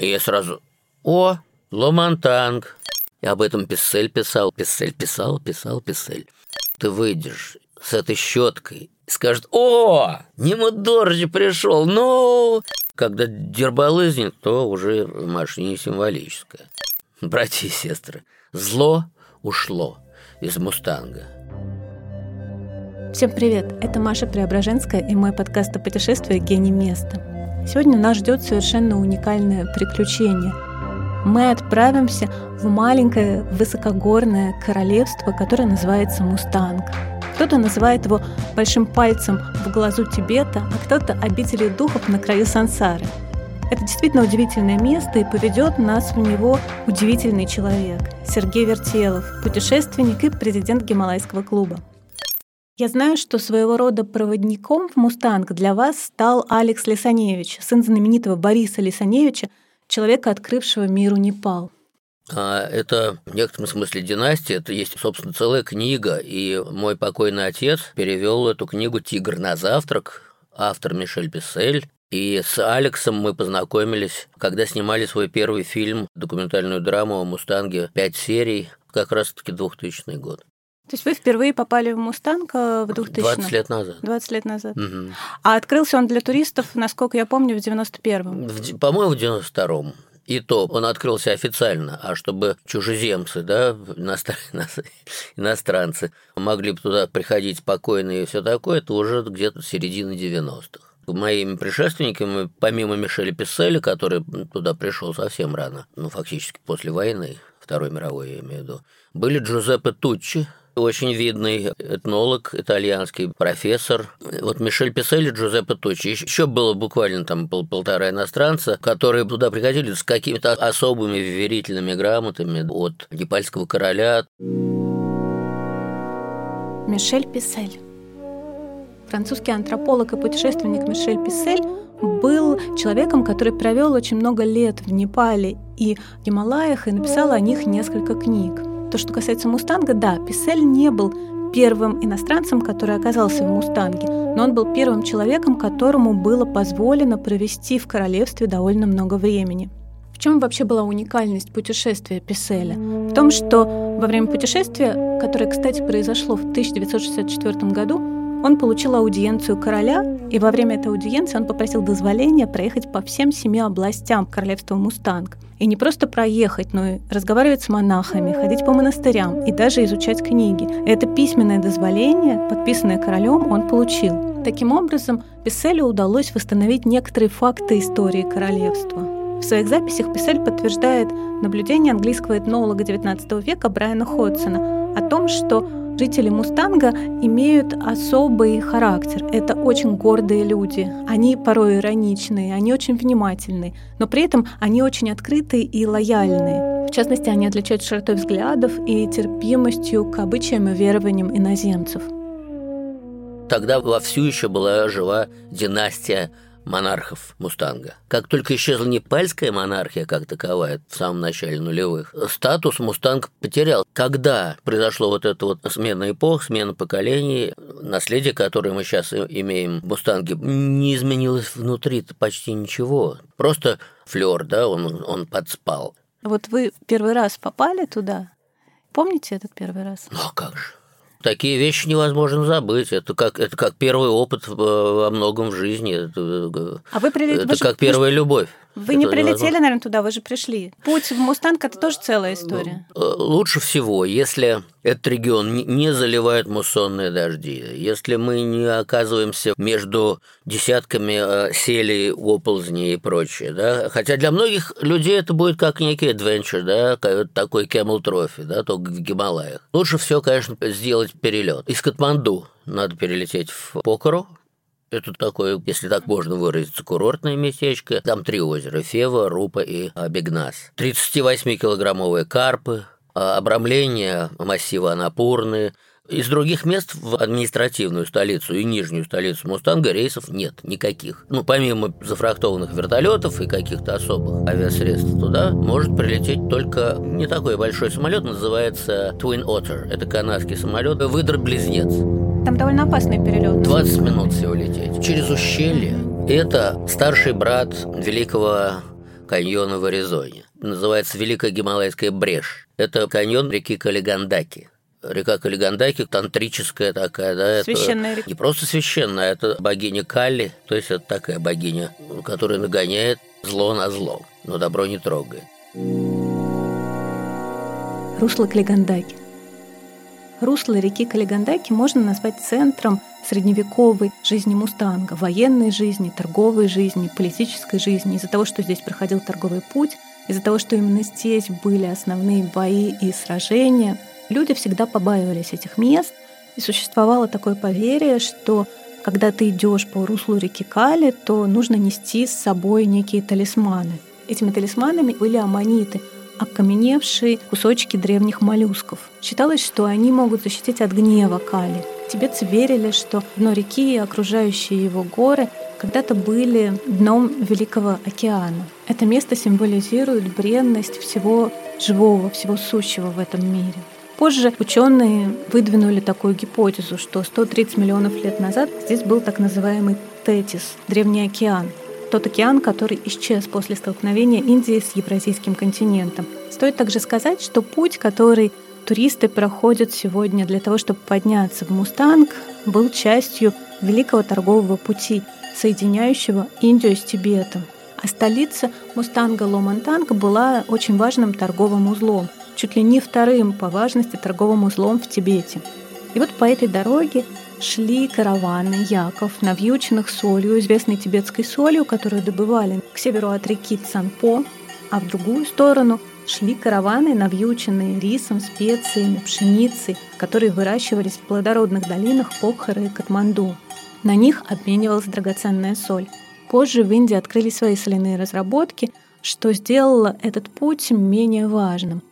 И я сразу, о, Ломантанг. И об этом Писсель писал, Писсель писал, писал, Писсель. Ты выйдешь с этой щеткой и скажет, о, Немудоржи пришел, ну... Когда дербалызнет, то уже машине символическое. Братья и сестры, зло ушло из «Мустанга». Всем привет! Это Маша Преображенская и мой подкаст о путешествии «Гений места». Сегодня нас ждет совершенно уникальное приключение – мы отправимся в маленькое высокогорное королевство, которое называется Мустанг. Кто-то называет его большим пальцем в глазу Тибета, а кто-то обителью духов на краю сансары. Это действительно удивительное место, и поведет нас в него удивительный человек – Сергей Вертелов, путешественник и президент Гималайского клуба. Я знаю, что своего рода проводником в «Мустанг» для вас стал Алекс Лисаневич, сын знаменитого Бориса Лисаневича, человека, открывшего миру Непал. А это в некотором смысле династия, это есть, собственно, целая книга, и мой покойный отец перевел эту книгу «Тигр на завтрак», автор Мишель Писсель, и с Алексом мы познакомились, когда снимали свой первый фильм, документальную драму о «Мустанге», пять серий, как раз-таки 2000 год. То есть вы впервые попали в «Мустанг» в 2000 20 лет назад. 20 лет назад. Угу. А открылся он для туристов, насколько я помню, в 91-м. По-моему, в 92-м. И то он открылся официально, а чтобы чужеземцы, да, иностранцы могли бы туда приходить спокойно и все такое, это уже где-то середина 90-х. Моими предшественниками, помимо Мишеля Писселя, который туда пришел совсем рано, ну, фактически после войны, Второй мировой, я имею в виду, были Джузеппе Туччи, очень видный этнолог, итальянский профессор. Вот Мишель Писселли, Джузеппе Тучи. Еще было буквально там пол полтора иностранца, которые туда приходили с какими-то особыми верительными грамотами от непальского короля. Мишель Писсель. Французский антрополог и путешественник Мишель Писсель был человеком, который провел очень много лет в Непале и Гималаях и написал о них несколько книг. То, что касается «Мустанга», да, Писсель не был первым иностранцем, который оказался в «Мустанге», но он был первым человеком, которому было позволено провести в королевстве довольно много времени. В чем вообще была уникальность путешествия Писселя? В том, что во время путешествия, которое, кстати, произошло в 1964 году, он получил аудиенцию короля, и во время этой аудиенции он попросил дозволения проехать по всем семи областям королевства Мустанг. И не просто проехать, но и разговаривать с монахами, ходить по монастырям и даже изучать книги. Это письменное дозволение, подписанное королем, он получил. Таким образом, Писселю удалось восстановить некоторые факты истории королевства. В своих записях Писсель подтверждает наблюдение английского этнолога XIX века Брайана Ходсона о том, что Жители Мустанга имеют особый характер. Это очень гордые люди. Они порой ироничные, они очень внимательные, но при этом они очень открытые и лояльные. В частности, они отличаются широтой взглядов и терпимостью к обычаям и верованиям иноземцев. Тогда вовсю еще была жива династия монархов Мустанга. Как только исчезла непальская монархия как таковая в самом начале нулевых, статус Мустанг потерял. Когда произошло вот это вот смена эпох, смена поколений, наследие, которое мы сейчас имеем в Мустанге, не изменилось внутри почти ничего. Просто флер, да, он, он подспал. Вот вы первый раз попали туда? Помните этот первый раз? Ну а как же? Такие вещи невозможно забыть. Это как, это как первый опыт во многом в жизни. Это, а вы прилет... это вы как же... первая любовь. Вы не прилетели, наверное, туда, вы же пришли. Путь в Мустанг – это тоже целая история. Э, лучше всего, если этот регион не заливает муссонные дожди, если мы не оказываемся между десятками э, селей, оползней и прочее, да, хотя для многих людей это будет как некий adventure, да, такой camel trophy, да, только в Гималаях. Лучше все, конечно, сделать перелет. Из Катманду надо перелететь в Покору, это такое, если так можно выразиться, курортное местечко. Там три озера – Фева, Рупа и Бегнас. 38-килограммовые карпы, а, обрамление массива Анапурны. Из других мест в административную столицу и нижнюю столицу Мустанга рейсов нет никаких. Ну, помимо зафрахтованных вертолетов и каких-то особых авиасредств туда может прилететь только не такой большой самолет, называется Twin Otter. Это канадский самолет, выдр-близнец. Там довольно опасный перелет. 20 минут всего лететь. Через ущелье. Это старший брат великого каньона в Аризоне. Называется Великая Гималайская брешь. Это каньон реки Калигандаки. Река Калигандаки тантрическая такая, да, священная это река. не просто священная, это богиня Кали, то есть это такая богиня, которая нагоняет зло на зло, но добро не трогает. Русло Калигандаки. Русло реки Калигандаки можно назвать центром средневековой жизни Мустанга, военной жизни, торговой жизни, политической жизни. Из-за того, что здесь проходил торговый путь, из-за того, что именно здесь были основные бои и сражения, люди всегда побаивались этих мест, и существовало такое поверье, что когда ты идешь по руслу реки Кали, то нужно нести с собой некие талисманы. Этими талисманами были аммониты, окаменевшие кусочки древних моллюсков. Считалось, что они могут защитить от гнева Кали. Тибетцы верили, что дно реки и окружающие его горы когда-то были дном Великого океана. Это место символизирует бренность всего живого, всего сущего в этом мире. Позже ученые выдвинули такую гипотезу, что 130 миллионов лет назад здесь был так называемый Тетис, древний океан, тот океан, который исчез после столкновения Индии с Евразийским континентом. Стоит также сказать, что путь, который туристы проходят сегодня для того, чтобы подняться в Мустанг, был частью Великого торгового пути, соединяющего Индию с Тибетом. А столица Мустанга Ломантанг была очень важным торговым узлом, чуть ли не вторым по важности торговым узлом в Тибете. И вот по этой дороге шли караваны яков, навьюченных солью, известной тибетской солью, которую добывали к северу от реки Цанпо, а в другую сторону шли караваны, навьюченные рисом, специями, пшеницей, которые выращивались в плодородных долинах Покхара и Катманду. На них обменивалась драгоценная соль. Позже в Индии открыли свои соляные разработки, что сделало этот путь менее важным.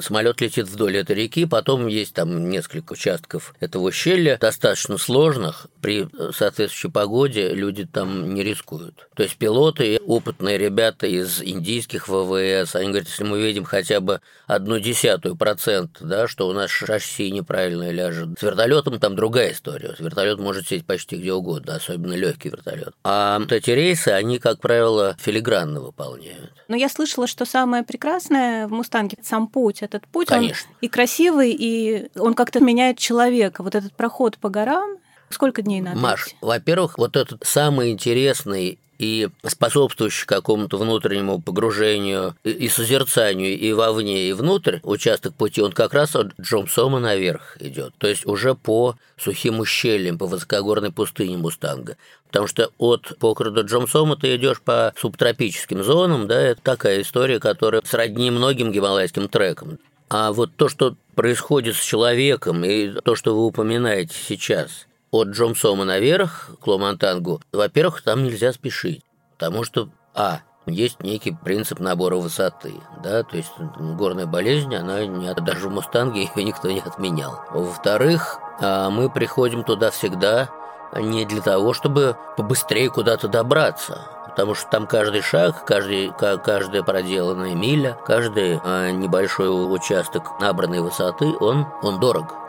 Самолет летит вдоль этой реки, потом есть там несколько участков этого ущелья, достаточно сложных. При соответствующей погоде люди там не рискуют. То есть пилоты, опытные ребята из индийских ВВС, они говорят, если мы видим хотя бы одну десятую процент, да, что у нас шасси неправильно ляжет. С вертолетом там другая история. Вертолет может сесть почти где угодно, особенно легкий вертолет. А вот эти рейсы, они, как правило, филигранно выполняют. Но я слышала, что самое прекрасное в «Мустанге» — сам путь. Этот путь, Конечно. он и красивый, и он как-то меняет человека. Вот этот проход по горам, сколько дней надо Маш, во-первых, вот этот самый интересный и способствующий какому-то внутреннему погружению и созерцанию и вовне, и внутрь участок пути, он как раз от Джомсома наверх идет. То есть уже по сухим ущельям, по высокогорной пустыне Мустанга. Потому что от Покра до Джомсома ты идешь по субтропическим зонам, да, это такая история, которая сродни многим гималайским трекам. А вот то, что происходит с человеком, и то, что вы упоминаете сейчас – от Джомсома наверх к Ломантангу, во-первых, там нельзя спешить, потому что, а, есть некий принцип набора высоты, да, то есть горная болезнь, она не, даже в Мустанге ее никто не отменял. Во-вторых, а, мы приходим туда всегда не для того, чтобы побыстрее куда-то добраться, потому что там каждый шаг, каждый, каждая проделанная миля, каждый а, небольшой участок набранной высоты, он, он дорог.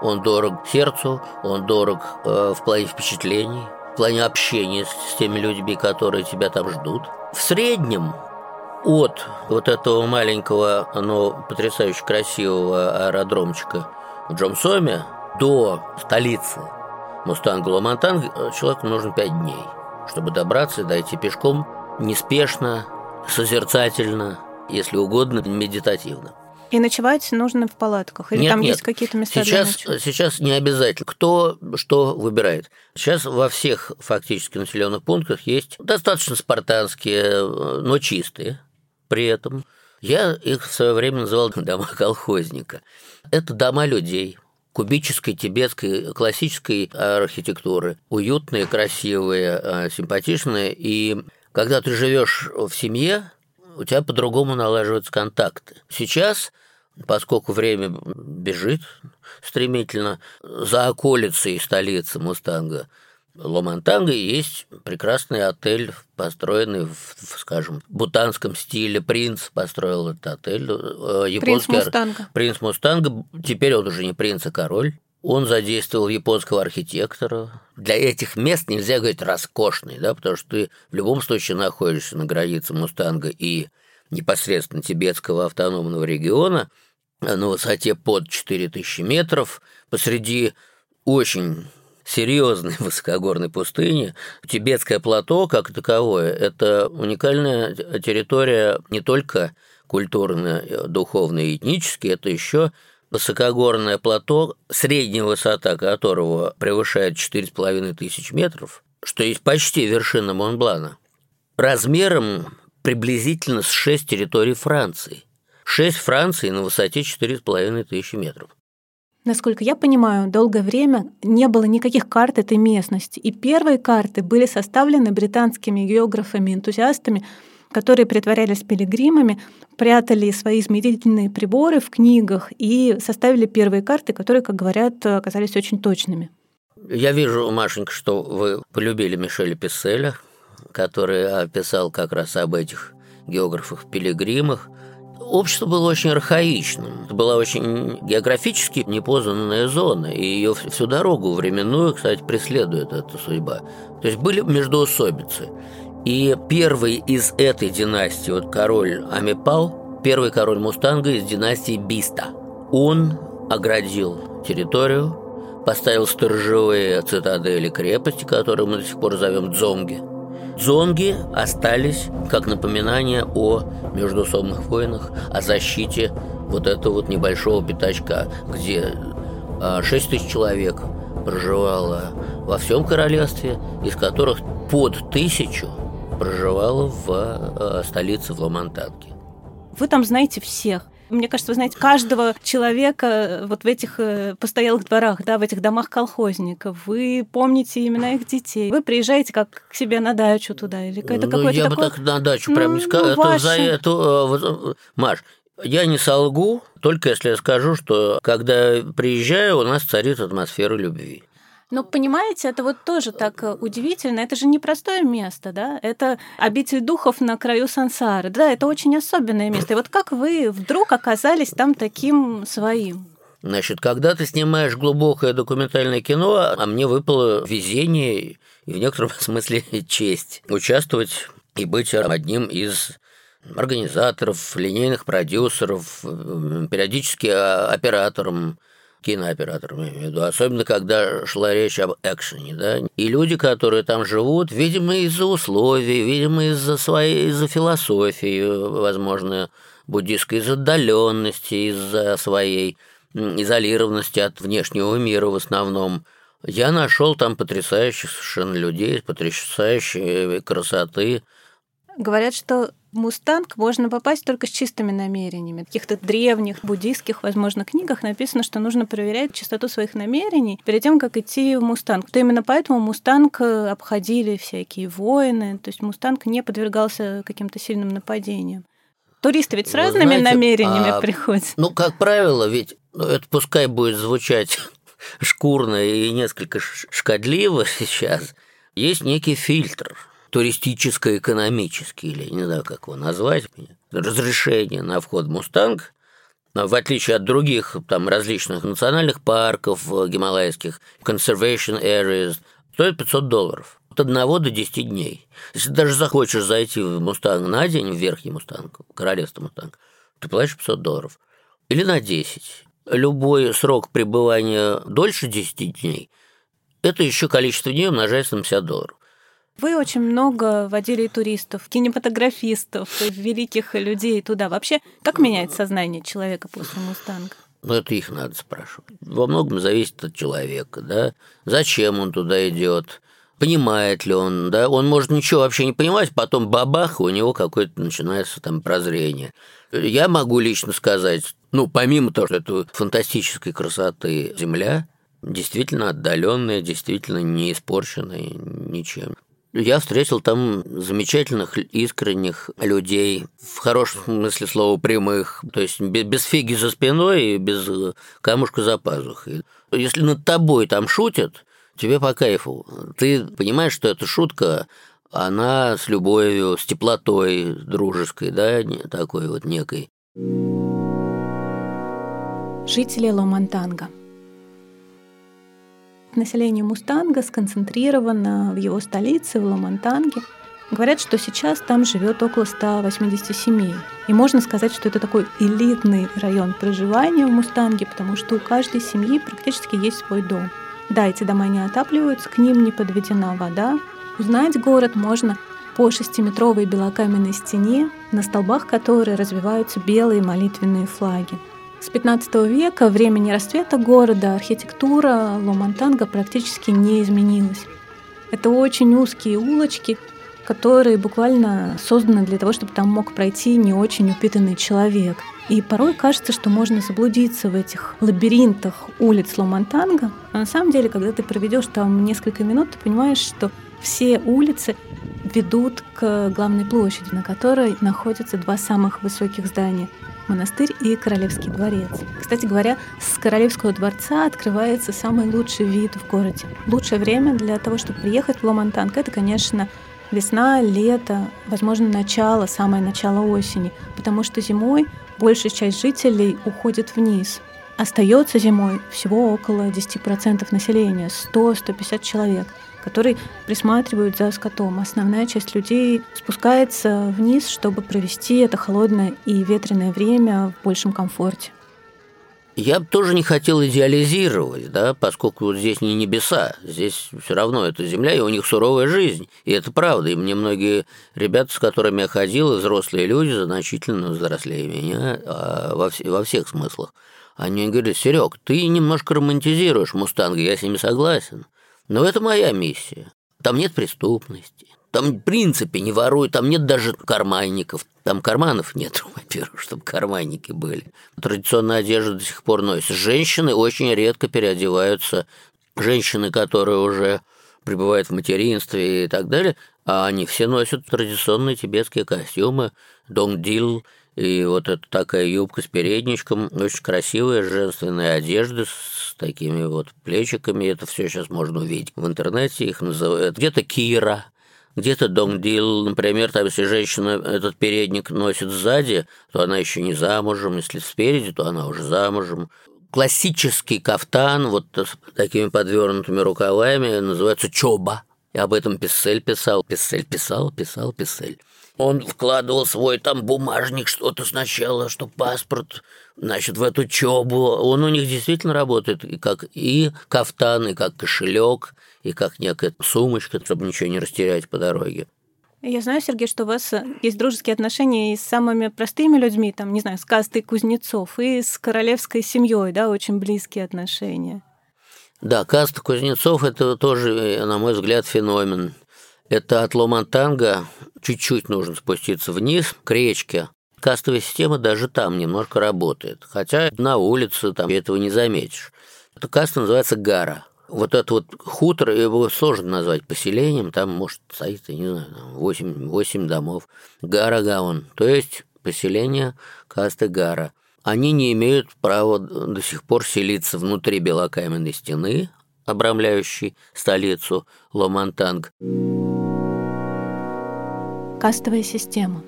Он дорог сердцу, он дорог э, в плане впечатлений, в плане общения с, с теми людьми, которые тебя там ждут. В среднем от вот этого маленького, но потрясающе красивого аэродромчика в Джомсоме до столицы Мустанга Ло-Мантанг э, человеку нужно пять дней, чтобы добраться и дойти пешком неспешно, созерцательно, если угодно, медитативно. И ночевать нужно в палатках? Или нет, там нет. есть какие-то места сейчас, для ночи? Сейчас не обязательно. Кто что выбирает. Сейчас во всех фактически населенных пунктах есть достаточно спартанские, но чистые при этом. Я их в свое время называл дома колхозника. Это дома людей, кубической, тибетской, классической архитектуры. Уютные, красивые, э, симпатичные. И когда ты живешь в семье, у тебя по-другому налаживаются контакты. Сейчас, поскольку время бежит стремительно, за околицей столицы Мустанга Ломантанга есть прекрасный отель, построенный в, скажем, бутанском стиле. Принц построил этот отель. Э, японский принц Мустанга. Принц Мустанга. Теперь он уже не принц, а король. Он задействовал японского архитектора. Для этих мест нельзя говорить роскошный, да, потому что ты в любом случае находишься на границе Мустанга и непосредственно тибетского автономного региона на высоте под 4000 метров посреди очень серьезной высокогорной пустыни. Тибетское плато, как таковое, это уникальная территория не только культурно, духовно и этнически, это еще высокогорное плато, средняя высота которого превышает 4,5 тысяч метров, что есть почти вершина Монблана, размером приблизительно с 6 территорий Франции. 6 Франции на высоте 4,5 тысячи метров. Насколько я понимаю, долгое время не было никаких карт этой местности. И первые карты были составлены британскими географами-энтузиастами которые притворялись пилигримами, прятали свои измерительные приборы в книгах и составили первые карты, которые, как говорят, оказались очень точными. Я вижу, Машенька, что вы полюбили Мишеля Писселя, который описал как раз об этих географах-пилигримах. Общество было очень архаичным. Это была очень географически непознанная зона, и ее всю дорогу временную, кстати, преследует эта судьба. То есть были междоусобицы. И первый из этой династии, вот король Амипал, первый король Мустанга из династии Биста, он оградил территорию, поставил сторожевые цитадели крепости, которые мы до сих пор зовем дзонги. Дзонги остались как напоминание о междусобных войнах, о защите вот этого вот небольшого пятачка, где 6 а, тысяч человек проживало во всем королевстве, из которых под тысячу проживала в э, столице в Ламантанке. Вы там знаете всех. Мне кажется, вы знаете каждого человека э, вот в этих э, постоялых дворах, да, в этих домах колхозников. Вы помните имена их детей. Вы приезжаете как к себе на дачу туда или это ну, какой-то я такой... бы так на дачу прям не сказал. Ну, это за это... Маш, я не солгу, только если я скажу, что когда приезжаю, у нас царит атмосфера любви. Но понимаете, это вот тоже так э, удивительно. Это же непростое место, да? Это обитель духов на краю сансары. Да, это очень особенное место. И вот как вы вдруг оказались там таким своим? Значит, когда ты снимаешь глубокое документальное кино, а мне выпало везение и в некотором смысле честь участвовать и быть одним из организаторов, линейных продюсеров, э, периодически а, оператором кинооператором, я имею в виду, особенно когда шла речь об экшене, да, и люди, которые там живут, видимо, из-за условий, видимо, из-за своей, из-за философии, возможно, буддистской, из-за отдаленности, из-за своей изолированности от внешнего мира в основном, я нашел там потрясающих совершенно людей, потрясающей красоты. Говорят, что в Мустанг можно попасть только с чистыми намерениями. В каких-то древних буддийских, возможно, книгах написано, что нужно проверять чистоту своих намерений перед тем, как идти в Мустанг. То именно поэтому Мустанг э, обходили всякие воины, то есть Мустанг не подвергался каким-то сильным нападениям. Туристы ведь с Вы разными знаете, намерениями а, приходят. Ну, как правило, ведь ну, это пускай будет звучать шкурно и несколько шкодливо сейчас, есть некий фильтр – туристическо-экономический, или не знаю, как его назвать, разрешение на вход в «Мустанг», в отличие от других там различных национальных парков гималайских, conservation areas, стоит 500 долларов. От одного до 10 дней. Если даже захочешь зайти в Мустанг на день, в Верхний Мустанг, Королевство Мустанг, ты платишь 500 долларов. Или на 10. Любой срок пребывания дольше 10 дней, это еще количество дней умножается на 50 долларов. Вы очень много водили туристов, кинематографистов, великих людей туда. Вообще, как меняет сознание человека после «Мустанга»? Ну, это их надо спрашивать. Во многом зависит от человека, да. Зачем он туда идет, понимает ли он, да. Он может ничего вообще не понимать, потом бабах, у него какое-то начинается там прозрение. Я могу лично сказать, ну, помимо того, что это фантастической красоты земля, действительно отдаленная, действительно не испорченная ничем. Я встретил там замечательных, искренних людей, в хорошем смысле слова прямых, то есть без фиги за спиной и без э, камушка за пазухой. Если над тобой там шутят, тебе по кайфу. Ты понимаешь, что эта шутка, она с любовью, с теплотой дружеской, да, такой вот некой. Жители Ломантанга. Населения Мустанга сконцентрировано в его столице, в Ламантанге. Говорят, что сейчас там живет около 180 семей. И можно сказать, что это такой элитный район проживания в Мустанге, потому что у каждой семьи практически есть свой дом. Да, эти дома не отапливаются, к ним не подведена вода. Узнать город можно по шестиметровой белокаменной стене, на столбах которой развиваются белые молитвенные флаги. С 15 века, времени расцвета города, архитектура Ломантанга практически не изменилась. Это очень узкие улочки, которые буквально созданы для того, чтобы там мог пройти не очень упитанный человек. И порой кажется, что можно заблудиться в этих лабиринтах улиц Ломантанга. А на самом деле, когда ты проведешь там несколько минут, ты понимаешь, что все улицы ведут к главной площади, на которой находятся два самых высоких здания монастырь и Королевский дворец. Кстати говоря, с Королевского дворца открывается самый лучший вид в городе. Лучшее время для того, чтобы приехать в Ломантанг, это, конечно, весна, лето, возможно, начало, самое начало осени, потому что зимой большая часть жителей уходит вниз. Остается зимой всего около 10% населения, 100-150 человек – которые присматривают за скотом. Основная часть людей спускается вниз, чтобы провести это холодное и ветреное время в большем комфорте. Я бы тоже не хотел идеализировать, да, поскольку вот здесь не небеса, здесь все равно это земля, и у них суровая жизнь. И это правда. И мне многие ребята, с которыми я ходил, взрослые люди, значительно взрослее меня а во, вс- во всех смыслах. Они говорят, Серег, ты немножко романтизируешь Мустанга, я с ними согласен. Но это моя миссия. Там нет преступности. Там, в принципе, не воруют, там нет даже карманников. Там карманов нет, во-первых, чтобы карманники были. Традиционная одежда до сих пор носится. Женщины очень редко переодеваются. Женщины, которые уже пребывают в материнстве и так далее, а они все носят традиционные тибетские костюмы, донгдил, и вот это такая юбка с передничком, очень красивая женственная одежда с такими вот плечиками. Это все сейчас можно увидеть в интернете. Их называют где-то Кира, где-то донгдил, например, там, если женщина этот передник носит сзади, то она еще не замужем, если спереди, то она уже замужем. Классический кафтан, вот с такими подвернутыми рукавами, называется чоба. И об этом Писсель писал. Писсель писал, писал, Писсель. Он вкладывал свой там бумажник, что-то сначала, что паспорт, значит, в эту чобу. Он у них действительно работает и как и кафтан, и как кошелек, и как некая сумочка, чтобы ничего не растерять по дороге. Я знаю, Сергей, что у вас есть дружеские отношения и с самыми простыми людьми, там, не знаю, с кастой кузнецов, и с королевской семьей, да, очень близкие отношения. Да, каста кузнецов – это тоже, на мой взгляд, феномен. Это от Ломантанга чуть-чуть нужно спуститься вниз, к речке. Кастовая система даже там немножко работает. Хотя на улице там этого не заметишь. Эта каста называется Гара. Вот этот вот хутор, его сложно назвать поселением, там может стоит, я не знаю, 8, 8 домов. Гара Гаон, то есть поселение касты Гара. Они не имеют права до сих пор селиться внутри белокаменной стены, обрамляющей столицу Ломантанг. Кастовая система.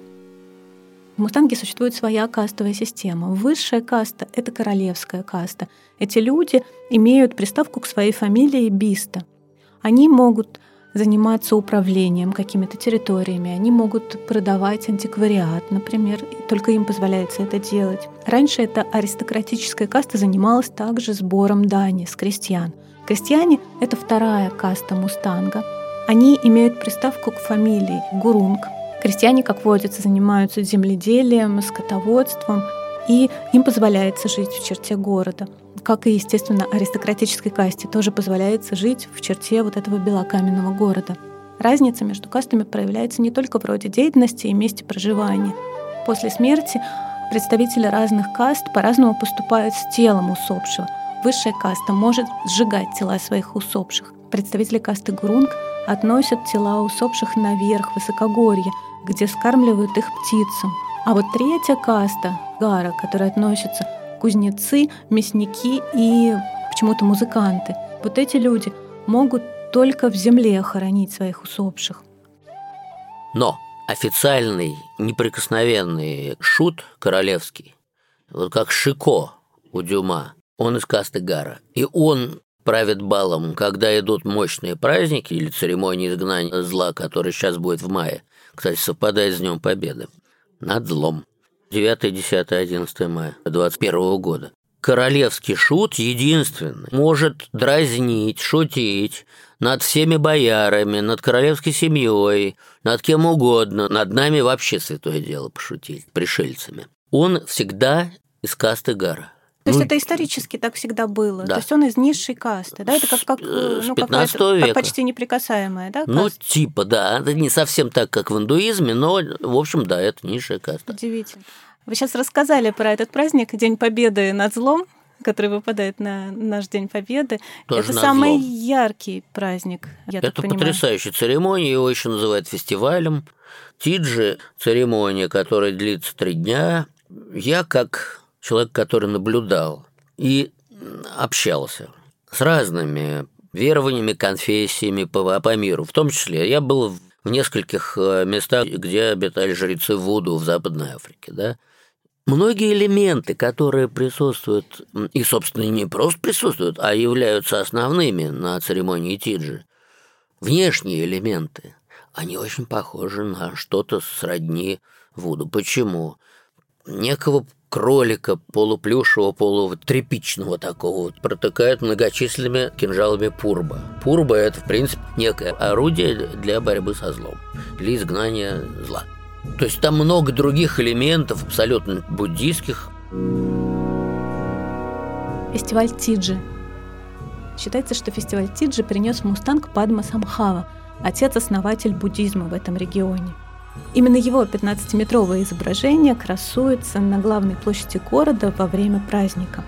В Мустанге существует своя кастовая система. Высшая каста — это королевская каста. Эти люди имеют приставку к своей фамилии Биста. Они могут заниматься управлением какими-то территориями, они могут продавать антиквариат, например, только им позволяется это делать. Раньше эта аристократическая каста занималась также сбором дани с крестьян. Крестьяне — это вторая каста мустанга. Они имеют приставку к фамилии Гурунг, Крестьяне, как водится, занимаются земледелием, скотоводством, и им позволяется жить в черте города. Как и, естественно, аристократической касте тоже позволяется жить в черте вот этого белокаменного города. Разница между кастами проявляется не только в роде деятельности и месте проживания. После смерти представители разных каст по-разному поступают с телом усопшего. Высшая каста может сжигать тела своих усопших. Представители касты Гурунг относят тела усопших наверх, высокогорье, где скармливают их птицам. А вот третья каста, гара, которая относится кузнецы, мясники и почему-то музыканты. Вот эти люди могут только в земле хоронить своих усопших. Но официальный, неприкосновенный шут королевский, вот как Шико у Дюма, он из касты Гара. И он правит балом, когда идут мощные праздники или церемонии изгнания зла, который сейчас будет в мае. Кстати, совпадает с Днем Победы. Над злом. 9, 10, 11 мая 21 года. Королевский шут единственный может дразнить, шутить над всеми боярами, над королевской семьей, над кем угодно, над нами вообще святое дело пошутить, пришельцами. Он всегда из касты Гара. То есть ну, это исторически так всегда было. Да. То есть он из низшей касты, да? Это как, как ну, 15 века. почти неприкасаемая, да? Каста? Ну, типа, да. Это не совсем так, как в индуизме, но, в общем, да, это низшая каста. Удивительно. Вы сейчас рассказали про этот праздник, День Победы над злом, который выпадает на наш День Победы. Тоже это самый злом. яркий праздник, я Это так понимаю. потрясающая церемония, его еще называют фестивалем. Тиджи – церемония, которая длится три дня. Я, как человек, который наблюдал и общался с разными верованиями, конфессиями по, по миру. В том числе я был в нескольких э, местах, где обитали жрецы Вуду в Западной Африке. Да? Многие элементы, которые присутствуют, и, собственно, не просто присутствуют, а являются основными на церемонии Тиджи, внешние элементы, они очень похожи на что-то сродни Вуду. Почему? Некого кролика полуплюшевого, полутряпичного такого протыкают многочисленными кинжалами пурба. Пурба – это, в принципе, некое орудие для борьбы со злом, для изгнания зла. То есть там много других элементов, абсолютно буддийских. Фестиваль Тиджи. Считается, что фестиваль Тиджи принес Мустанг Падмасамбхава, отец-основатель буддизма в этом регионе. Именно его 15-метровое изображение красуется на главной площади города во время праздника.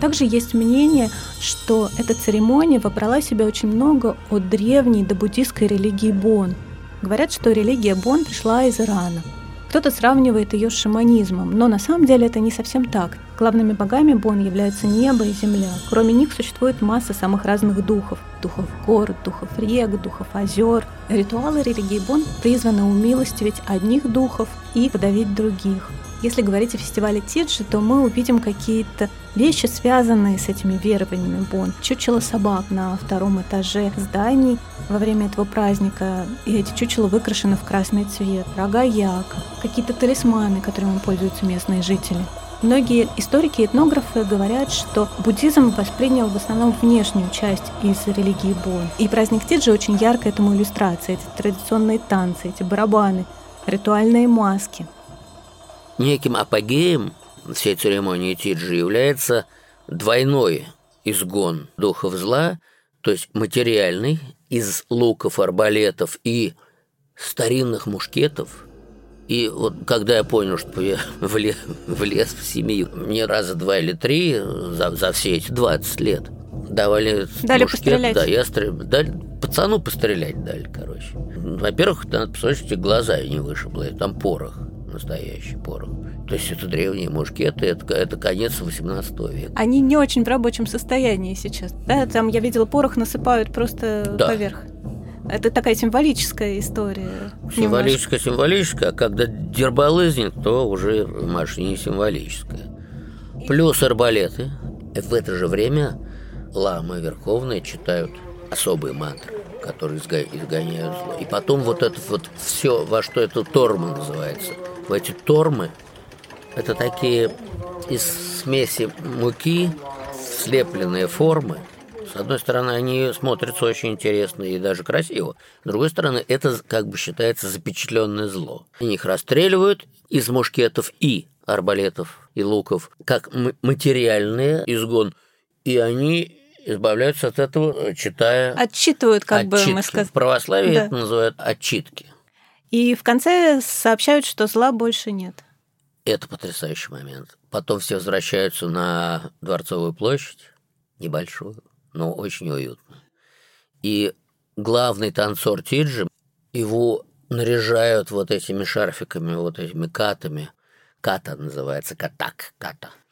Также есть мнение, что эта церемония вобрала в себя очень много от древней добуддийской религии Бон. Говорят, что религия Бон пришла из Ирана – кто-то сравнивает ее с шаманизмом, но на самом деле это не совсем так. Главными богами Бон являются небо и земля. Кроме них существует масса самых разных духов. Духов гор, духов рек, духов озер. Ритуалы религии Бон призваны умилостивить одних духов и подавить других. Если говорить о фестивале Тиджи, то мы увидим какие-то вещи, связанные с этими верованиями Бон. Чучело собак на втором этаже зданий во время этого праздника, и эти чучела выкрашены в красный цвет, рога яка, какие-то талисманы, которыми пользуются местные жители. Многие историки и этнографы говорят, что буддизм воспринял в основном внешнюю часть из религии Бон. И праздник Тиджи очень ярко этому иллюстрация. Эти традиционные танцы, эти барабаны, ритуальные маски – Неким апогеем всей церемонии Тиджи является двойной изгон духов зла, то есть материальный, из луков, арбалетов и старинных мушкетов. И вот когда я понял, что я влез, влез в семью, мне раза два или три за, за все эти 20 лет давали Дали мушкет, пострелять. Да, я стрел... дали, пацану пострелять дали, короче. Во-первых, надо посмотреть, что глаза не вышибло, там порох настоящий порох. То есть это древние мушкеты, это, это конец 18 века. Они не очень в рабочем состоянии сейчас. Да, там я видела, порох насыпают просто да. поверх. Это такая символическая история. Символическая, символическая, а когда дербалызнет, то уже в машине символическая. Плюс арбалеты. В это же время ламы верховные читают особые мантры которые изгоняют зло. И потом вот это вот все, во что это торма называется. Эти тормы это такие из смеси муки слепленные формы. С одной стороны, они смотрятся очень интересно и даже красиво. С другой стороны, это как бы считается запечатленное зло. Они их расстреливают из мушкетов и арбалетов и луков, как материальный изгон, и они избавляются от этого, читая... Отчитывают, как отчитки. бы мы сказали. В православии да. это называют отчитки. И в конце сообщают, что зла больше нет. Это потрясающий момент. Потом все возвращаются на Дворцовую площадь, небольшую, но очень уютно. И главный танцор Тиджи, его наряжают вот этими шарфиками, вот этими катами. Ката называется, катак, ката –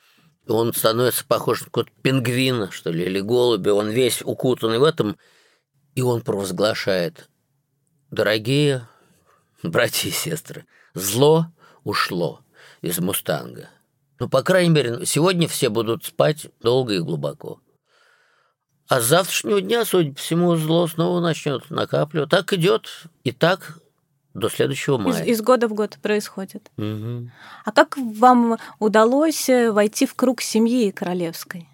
он становится похож на какого-то пингвина, что ли, или голубя, он весь укутанный в этом, и он провозглашает, дорогие братья и сестры, зло ушло из «Мустанга». Ну, по крайней мере, сегодня все будут спать долго и глубоко. А с завтрашнего дня, судя по всему, зло снова начнет накапливать. Так идет и так до следующего мая. Из, из года в год происходит. Угу. А как вам удалось э, войти в круг семьи королевской?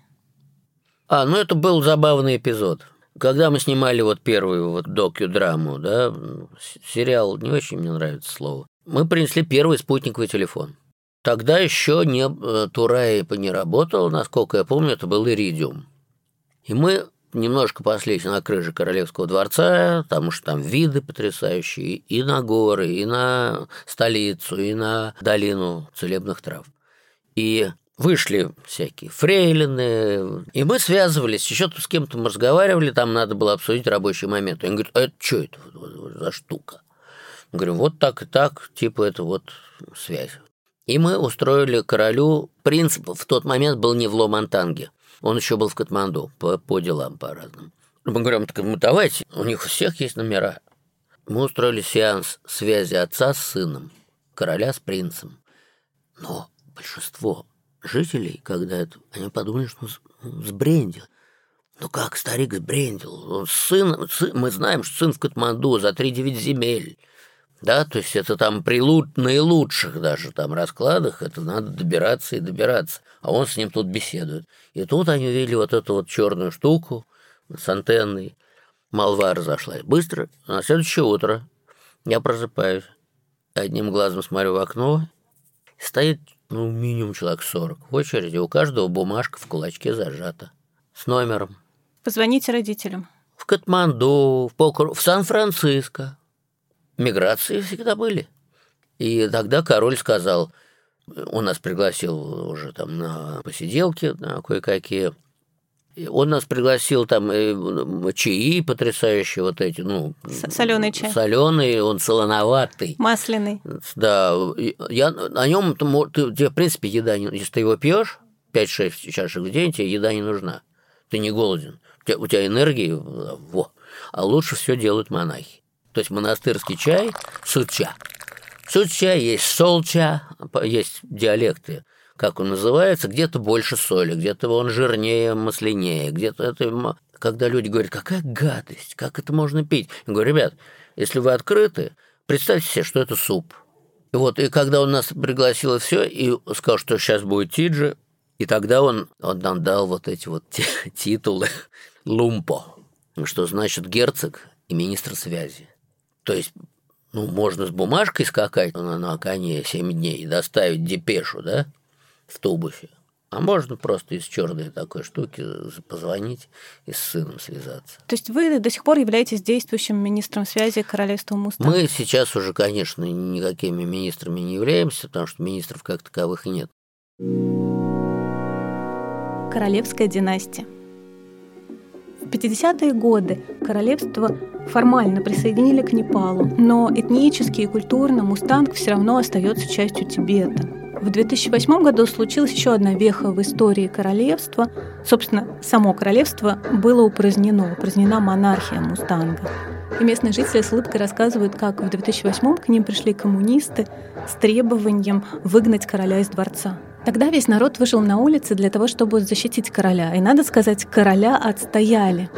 А, ну это был забавный эпизод. Когда мы снимали вот первую вот докю-драму, да, сериал, не очень мне нравится слово, мы принесли первый спутниковый телефон. Тогда еще не, э, Турай не работал, насколько я помню, это был Иридиум. И мы немножко паслись на крыше Королевского дворца, потому что там виды потрясающие и на горы, и на столицу, и на долину целебных трав. И вышли всякие фрейлины, и мы связывались, еще с кем-то мы разговаривали, там надо было обсудить рабочий момент. Он говорит, а это что это за штука? Мы говорим, вот так и так, типа это вот связь. И мы устроили королю, принцип в тот момент был не в Ломантанге, он еще был в Катманду по, по делам по разным. Мы говорим, так, ну, давайте, у них у всех есть номера. Мы устроили сеанс связи отца с сыном, короля с принцем. Но большинство жителей, когда это, они подумали, что он сбрендил. Ну как старик сбрендил? Сын, сын, мы знаем, что сын в Катманду за 3-9 земель. Да, то есть это там при наилучших даже там раскладах, это надо добираться и добираться. А он с ним тут беседует. И тут они увидели вот эту вот черную штуку с антенной. Молва разошлась. Быстро, на следующее утро я просыпаюсь, одним глазом смотрю в окно, стоит ну, минимум человек 40 в очереди, у каждого бумажка в кулачке зажата с номером. Позвоните родителям. В Катманду, в, Покру, в Сан-Франциско. Миграции всегда были. И тогда король сказал, он нас пригласил уже там на посиделки, на кое-какие. Он нас пригласил там э, чаи потрясающие вот эти, ну... Соленый чай. Соленый, он солоноватый. Масляный. Да, я на нем, ты, тебе, в принципе, еда, не, если ты его пьешь, 5-6 чашек в день, тебе еда не нужна. Ты не голоден. У тебя, у тебя энергии, во. А лучше все делают монахи. То есть монастырский чай, суча. Суча, есть солча, есть диалекты как он называется, где-то больше соли, где-то он жирнее, маслянее, где-то это... Когда люди говорят, какая гадость, как это можно пить? Я говорю, ребят, если вы открыты, представьте себе, что это суп. И вот, и когда он нас пригласил и все, и сказал, что сейчас будет Тиджи, и тогда он, он нам дал вот эти вот титулы Лумпо, что значит герцог и министр связи. То есть ну, можно с бумажкой скакать на, на коне 7 дней и доставить депешу, да? В тубусе. А можно просто из черной такой штуки позвонить и с сыном связаться. То есть вы до сих пор являетесь действующим министром связи королевства Мустанг? Мы сейчас уже, конечно, никакими министрами не являемся, потому что министров как таковых нет. Королевская династия. В 50-е годы королевство формально присоединили к Непалу, но этнически и культурно Мустанг все равно остается частью Тибета. В 2008 году случилась еще одна веха в истории королевства. Собственно, само королевство было упразднено, упразднена монархия Мустанга. И местные жители с улыбкой рассказывают, как в 2008 к ним пришли коммунисты с требованием выгнать короля из дворца. Тогда весь народ вышел на улицы для того, чтобы защитить короля. И, надо сказать, короля отстояли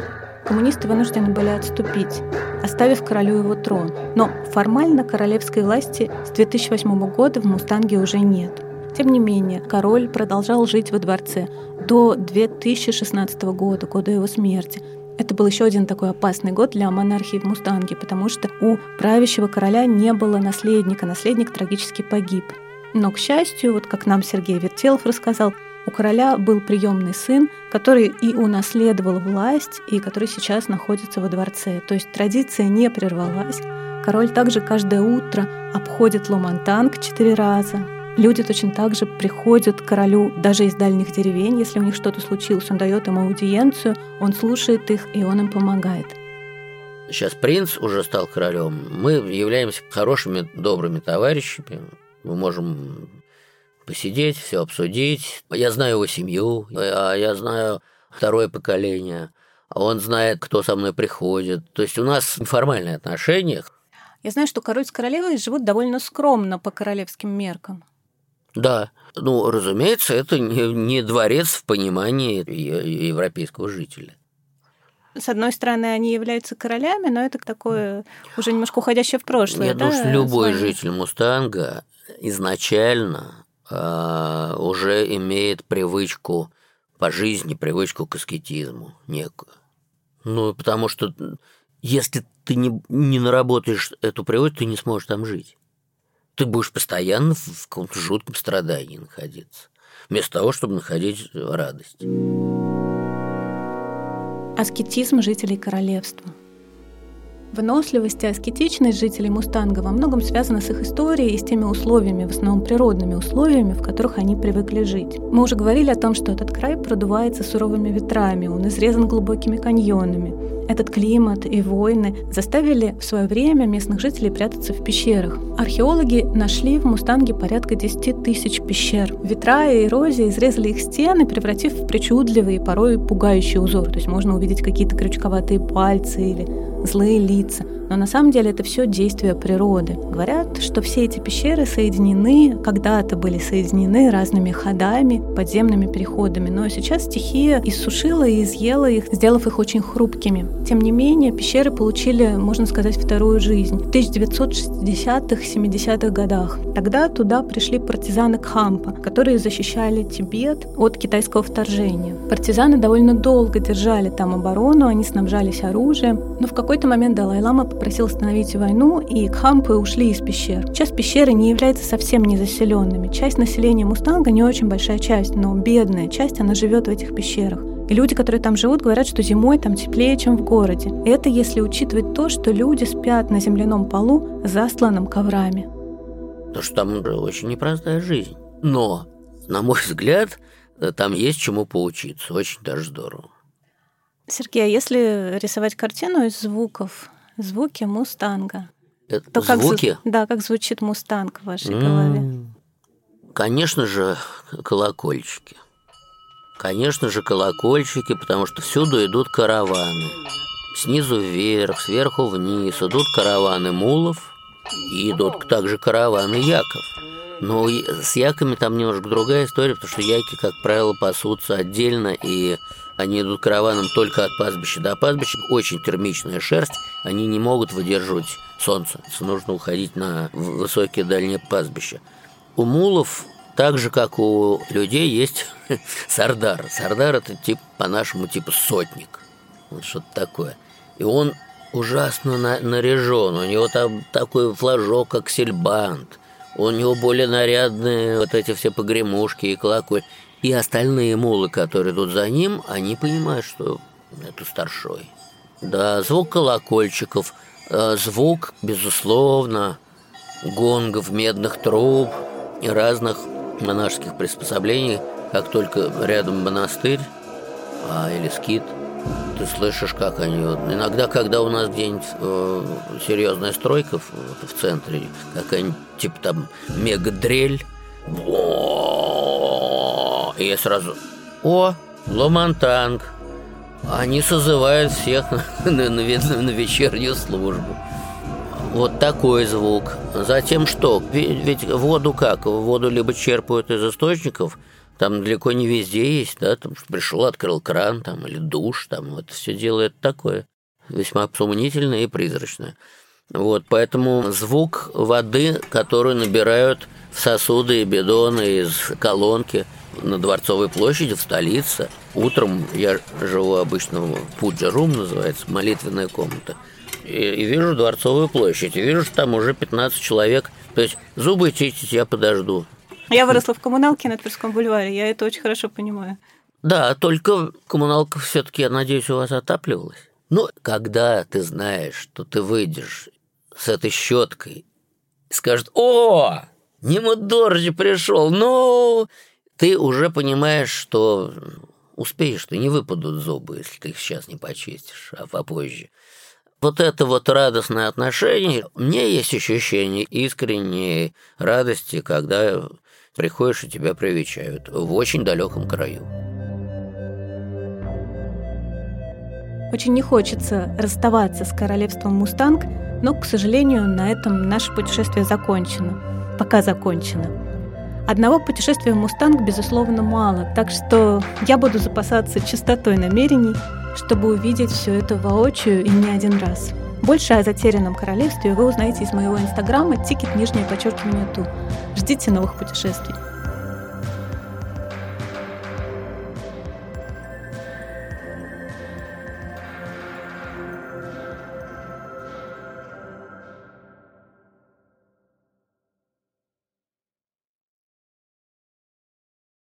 коммунисты вынуждены были отступить, оставив королю его трон. Но формально королевской власти с 2008 года в Мустанге уже нет. Тем не менее, король продолжал жить во дворце до 2016 года, года его смерти. Это был еще один такой опасный год для монархии в Мустанге, потому что у правящего короля не было наследника, наследник трагически погиб. Но, к счастью, вот как нам Сергей Вертелов рассказал, у короля был приемный сын, который и унаследовал власть, и который сейчас находится во дворце. То есть традиция не прервалась. Король также каждое утро обходит Ломантанг четыре раза. Люди точно так же приходят к королю даже из дальних деревень, если у них что-то случилось. Он дает им аудиенцию, он слушает их, и он им помогает. Сейчас принц уже стал королем. Мы являемся хорошими, добрыми товарищами. Мы можем посидеть, все обсудить. Я знаю его семью, а я знаю второе поколение. А он знает, кто со мной приходит. То есть у нас неформальные отношения. Я знаю, что король с королевой живут довольно скромно по королевским меркам. Да. Ну, разумеется, это не, дворец в понимании европейского жителя. С одной стороны, они являются королями, но это такое уже немножко уходящее в прошлое. Я да, думаю, что любой житель Мустанга изначально э, уже имеет привычку по жизни, привычку к аскетизму некую. Ну, потому что если ты не, не наработаешь эту привычку, ты не сможешь там жить. Ты будешь постоянно в каком-то жутком страдании находиться, вместо того, чтобы находить радость. Аскетизм жителей королевства. Выносливость и аскетичность жителей Мустанга во многом связана с их историей и с теми условиями, в основном природными условиями, в которых они привыкли жить. Мы уже говорили о том, что этот край продувается суровыми ветрами, он изрезан глубокими каньонами. Этот климат и войны заставили в свое время местных жителей прятаться в пещерах. Археологи нашли в Мустанге порядка 10 тысяч пещер. Ветра и эрозия изрезали их стены, превратив в причудливые, порой пугающие узоры. То есть можно увидеть какие-то крючковатые пальцы или злые лица. Но на самом деле это все действие природы. Говорят, что все эти пещеры соединены, когда-то были соединены разными ходами, подземными переходами, но сейчас стихия иссушила и изъела их, сделав их очень хрупкими. Тем не менее, пещеры получили, можно сказать, вторую жизнь. В 1960-70-х годах. Тогда туда пришли партизаны Кхампа, которые защищали Тибет от китайского вторжения. Партизаны довольно долго держали там оборону, они снабжались оружием, но в какой-то момент Далай-Лама попросил остановить войну, и кхампы ушли из пещер. Сейчас пещеры не являются совсем незаселенными. Часть населения Мустанга не очень большая часть, но бедная часть, она живет в этих пещерах. И люди, которые там живут, говорят, что зимой там теплее, чем в городе. И это если учитывать то, что люди спят на земляном полу, застланном коврами. Потому что там очень непростая жизнь. Но, на мой взгляд, там есть чему поучиться. Очень даже здорово. Сергей, а если рисовать картину из звуков, звуки мустанга. Это то звуки? Как, да, как звучит мустанг в вашей mm, голове? Конечно же, колокольчики. Конечно же, колокольчики, потому что всюду идут караваны. Снизу вверх, сверху вниз идут караваны мулов и идут также караваны яков. Но с яками там немножко другая история, потому что яки, как правило, пасутся отдельно и они идут караваном только от пастбища до пастбища. Очень термичная шерсть, они не могут выдерживать солнце. Нужно уходить на высокие дальние пастбища. У мулов, так же, как у людей, есть сардар. Сардар – это тип, по-нашему типа сотник. Вот что-то такое. И он ужасно на наряжен. У него там такой флажок, как сельбант. У него более нарядные вот эти все погремушки и колокольни. И остальные мулы, которые идут за ним, они понимают, что это старшой. Да, звук колокольчиков, э, звук, безусловно, гонгов, медных труб и разных монашеских приспособлений, как только рядом монастырь а, или скит, ты слышишь, как они... Иногда, когда у нас где-нибудь э, серьезная стройка в, в центре, какая-нибудь типа там мегадрель, и я сразу, о, Ломантанг. Они созывают всех на, на, на, вечернюю службу. Вот такой звук. Затем что? Ведь, ведь воду как? Воду либо черпают из источников, там далеко не везде есть, да, там пришел, открыл кран, там, или душ, там, вот все делает такое. Весьма сомнительное и призрачное. Вот, поэтому звук воды, которую набирают в сосуды и бидоны из колонки – на Дворцовой площади в столице. Утром я живу обычно в Пуджа-рум, называется, молитвенная комната. И, и вижу Дворцовую площадь, и вижу, что там уже 15 человек. То есть зубы чистить я подожду. Я выросла в коммуналке на Тверском бульваре, я это очень хорошо понимаю. Да, только коммуналка все-таки, я надеюсь, у вас отапливалась. Но ну, когда ты знаешь, что ты выйдешь с этой щеткой, скажет, о, Нему дождь пришел, ну, ты уже понимаешь, что успеешь, что не выпадут зубы, если ты их сейчас не почистишь, а попозже. Вот это вот радостное отношение, меня есть ощущение искренней радости, когда приходишь и тебя привечают в очень далеком краю. Очень не хочется расставаться с королевством Мустанг, но, к сожалению, на этом наше путешествие закончено. Пока закончено. Одного путешествия в Мустанг, безусловно, мало, так что я буду запасаться чистотой намерений, чтобы увидеть все это воочию и не один раз. Больше о затерянном королевстве вы узнаете из моего инстаграма тикет нижнее подчеркивание ту. Ждите новых путешествий.